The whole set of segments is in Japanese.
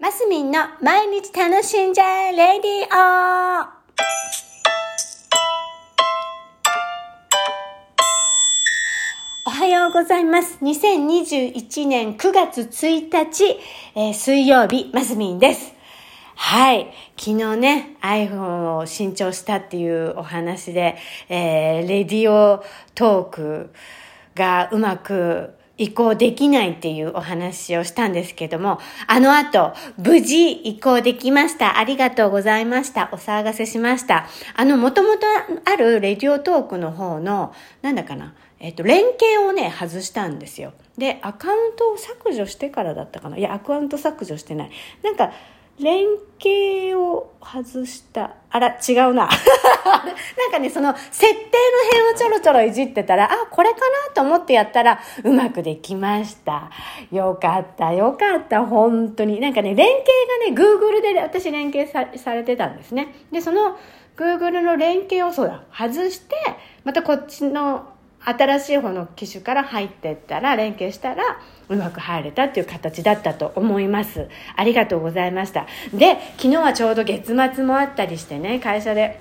マスミンの毎日楽しんじゃえレディオおはようございます。2021年9月1日、えー水曜日、マスミンです。はい。昨日ね、iPhone を新調したっていうお話で、えーレディオトークがうまく移行できないっていうお話をしたんですけども、あの後、無事移行できました。ありがとうございました。お騒がせしました。あの、もともとあるレディオトークの方の、なんだかな、えっと、連携をね、外したんですよ。で、アカウントを削除してからだったかな。いや、アカウント削除してない。なんか、連携を外した。あら、違うな。なんかね、その設定の辺をちょろちょろいじってたら、あ、これかなと思ってやったら、うまくできました。よかった、よかった、本当に。なんかね、連携がね、Google で私連携さされてたんですね。で、その Google の連携をそうだ、外して、またこっちの新しい方の機種から入ってったら連携したらうまく入れたっていう形だったと思います。ありがとうございました。で昨日はちょうど月末もあったりしてね会社で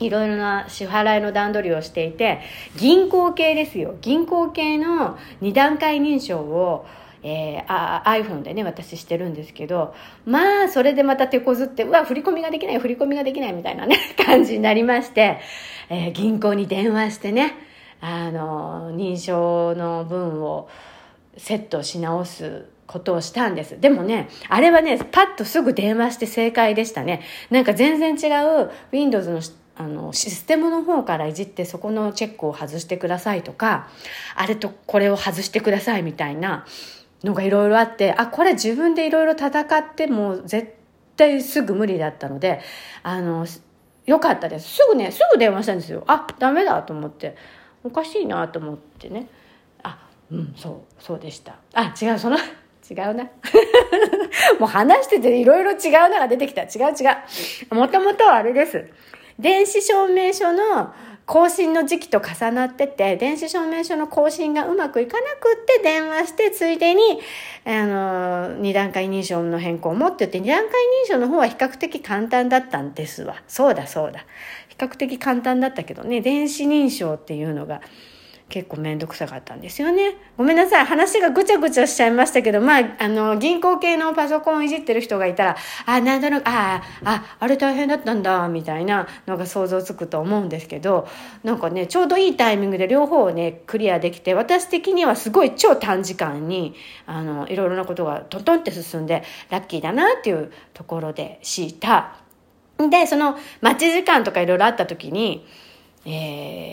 いろいろな支払いの段取りをしていて銀行系ですよ。銀行系の2段階認証をえー、あ iPhone でね私してるんですけどまあそれでまた手こずってうわ振り込みができない振り込みができないみたいなね 感じになりまして、えー銀行に電話してねあの認証の分をセットし直すことをしたんです。でもね、あれはね、パッとすぐ電話して正解でしたね。なんか全然違う Windows のあのシステムの方からいじってそこのチェックを外してくださいとか、あれとこれを外してくださいみたいなのがいろいろあって、あ、これ自分でいろいろ戦っても絶対すぐ無理だったので、あの、よかったです。すぐね、すぐ電話したんですよ。あ、ダメだと思って。おかしいなと思ってね。あ、うん、そう、そうでした。あ、違う、その、違うな。もう話してていろいろ違うのが出てきた。違う違う。もともとはあれです。電子証明書の更新の時期と重なってて、電子証明書の更新がうまくいかなくって電話して、ついでに、あの、二段階認証の変更もって言って、二段階認証の方は比較的簡単だったんですわ。そうだそうだ。比較的簡単だったけどね、電子認証っていうのが、結構めんどくさかったんですよね。ごめんなさい。話がぐちゃぐちゃしちゃいましたけど、まあ、あの、銀行系のパソコンいじってる人がいたら、あ、なんとなく、ああ、あれ大変だったんだ、みたいなのが想像つくと思うんですけど、なんかね、ちょうどいいタイミングで両方をね、クリアできて、私的にはすごい超短時間に、あの、いろいろなことがトントンって進んで、ラッキーだなっていうところでした。で、その、待ち時間とかいろいろあった時に、えー、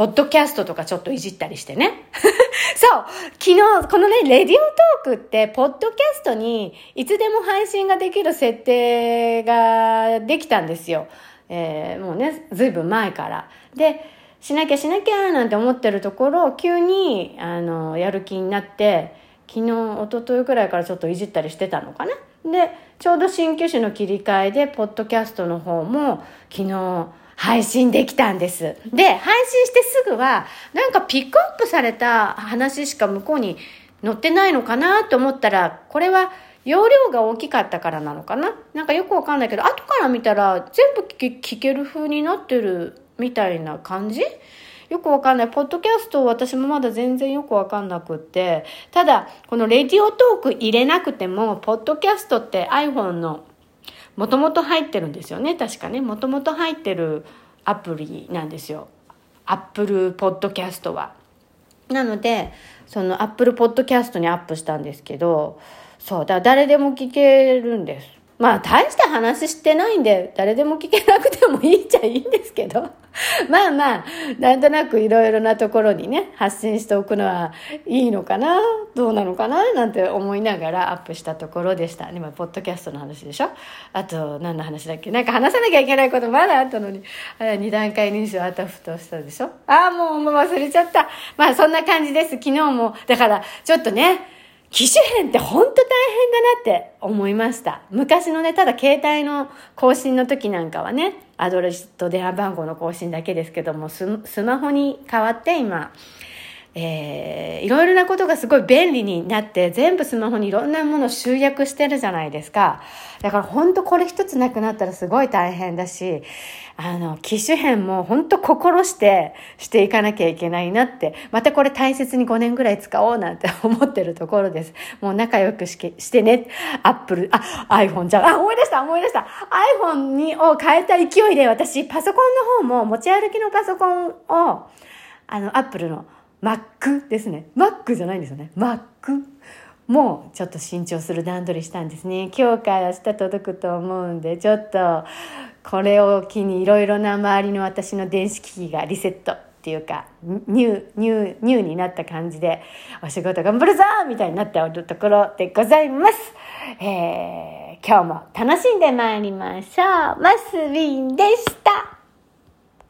ポッドキャストとかちょっといじったりしてね。そう昨日、このね、レディオトークって、ポッドキャストにいつでも配信ができる設定ができたんですよ。えー、もうね、ずいぶん前から。で、しなきゃしなきゃなんて思ってるところ、急に、あの、やる気になって、昨日、一昨日くらいからちょっといじったりしてたのかな。で、ちょうど新機種の切り替えで、ポッドキャストの方も、昨日、配信できたんです。で、配信してすぐは、なんかピックアップされた話しか向こうに載ってないのかなと思ったら、これは容量が大きかったからなのかな？なんかよくわかんないけど、後から見たら全部聞ける風になってるみたいな感じ？よくわかんない。ポッドキャスト私もまだ全然よくわかんなくって。ただ、このレディオトーク入れなくても、ポッドキャストって iPhone のもともと入ってるんですよね。確かね。もともと入ってるアプリなんですよ。アップルポッドキャストは。なので、その Apple Podcast にアップしたんですけど、そう、だ誰でも聞けるんです。まあ、大した話してないんで、誰でも聞けなくてもいいっちゃいいんですけど。まあまあ、なんとなくいろいろなところにね、発信しておくのはいいのかな、どうなのかな、なんて思いながらアップしたところでした。今、ポッドキャストの話でしょ？あと、何の話だっけ？なんか話さなきゃいけないことまだあったのに、あ二段階認証あたふとしたでしょ？ああ、もうもう忘れちゃった。まあ、そんな感じです。昨日も。だから、ちょっとね、機種変ってほんと大変だなって思いました。昔のね、ただ携帯の更新の時なんかはね、アドレスと電話番号の更新だけですけども、スマホに変わって今、えー、いろいろなことがすごい便利になって、全部スマホにいろんなものを集約してるじゃないですか。だから本当これ一つなくなったらすごい大変だし、あの、機種変も本当心してしていかなきゃいけないなって、またこれ大切に5年ぐらい使おうなんて思ってるところです。もう仲良くししてね。アップル、あ、iPhone じゃあ、思い出した思い出した !iPhone にを変えた勢いで私、パソコンの方も持ち歩きのパソコンを、あの、アップルの Mac ですね。Mac じゃないんですよね。Mac もうちょっと新調する段取りしたんですね。今日から明日届くと思うんで、ちょっとこれを機にいろいろな周りの私の電子機器がリセットっていうか、ニュー、ニュー、ニューになった感じで、お仕事頑張るぞみたいになっておるところでございます。えー、今日も楽しんでまいりましょう。マスビンでした。